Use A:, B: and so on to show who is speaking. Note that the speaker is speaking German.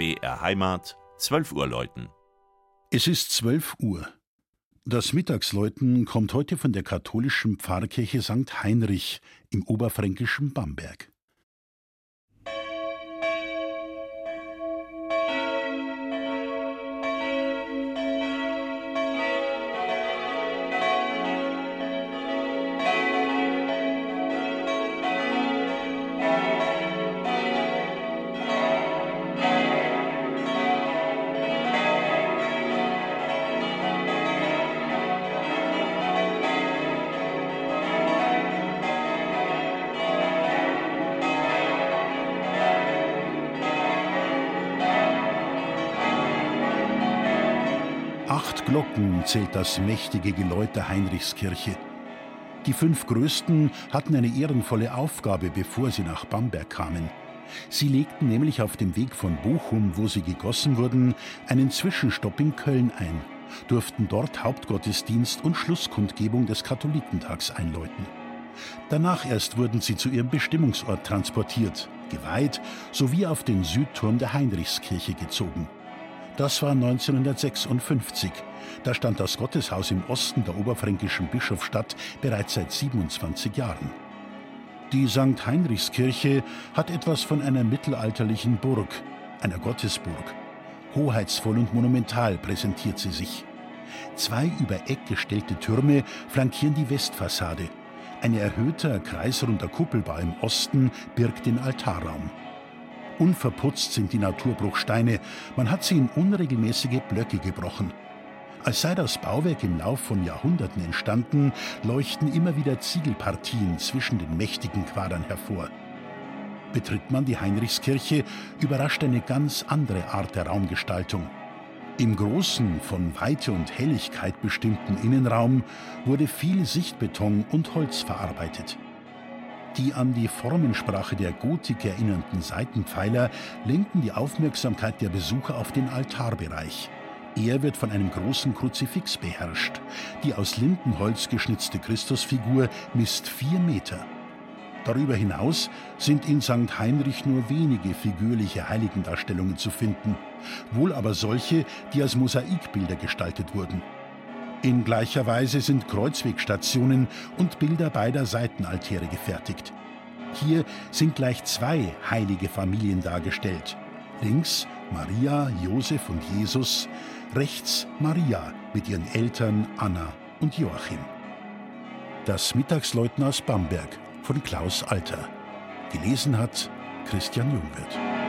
A: BR Heimat, 12 Uhr läuten.
B: Es ist 12 Uhr. Das Mittagsläuten kommt heute von der katholischen Pfarrkirche St. Heinrich im oberfränkischen Bamberg. Glocken zählt das mächtige Geläut der Heinrichskirche. Die fünf größten hatten eine ehrenvolle Aufgabe, bevor sie nach Bamberg kamen. Sie legten nämlich auf dem Weg von Bochum, wo sie gegossen wurden, einen Zwischenstopp in Köln ein, durften dort Hauptgottesdienst und Schlusskundgebung des Katholikentags einläuten. Danach erst wurden sie zu ihrem Bestimmungsort transportiert, geweiht sowie auf den Südturm der Heinrichskirche gezogen. Das war 1956. Da stand das Gotteshaus im Osten der oberfränkischen Bischofsstadt bereits seit 27 Jahren. Die St. Heinrichskirche hat etwas von einer mittelalterlichen Burg, einer Gottesburg. Hoheitsvoll und monumental präsentiert sie sich. Zwei über Eck gestellte Türme flankieren die Westfassade. Ein erhöhter, kreisrunder Kuppelbau im Osten birgt den Altarraum. Unverputzt sind die Naturbruchsteine, man hat sie in unregelmäßige Blöcke gebrochen. Als sei das Bauwerk im Lauf von Jahrhunderten entstanden, leuchten immer wieder Ziegelpartien zwischen den mächtigen Quadern hervor. Betritt man die Heinrichskirche, überrascht eine ganz andere Art der Raumgestaltung. Im großen, von Weite und Helligkeit bestimmten Innenraum wurde viel Sichtbeton und Holz verarbeitet. Die an die Formensprache der Gotik erinnernden Seitenpfeiler lenken die Aufmerksamkeit der Besucher auf den Altarbereich. Er wird von einem großen Kruzifix beherrscht. Die aus Lindenholz geschnitzte Christusfigur misst vier Meter. Darüber hinaus sind in St. Heinrich nur wenige figürliche Heiligendarstellungen zu finden, wohl aber solche, die als Mosaikbilder gestaltet wurden. In gleicher Weise sind Kreuzwegstationen und Bilder beider Seitenaltäre gefertigt. Hier sind gleich zwei heilige Familien dargestellt. Links Maria, Josef und Jesus, rechts Maria mit ihren Eltern Anna und Joachim. Das Mittagsläuten aus Bamberg von Klaus Alter. Gelesen hat Christian Jungwirth.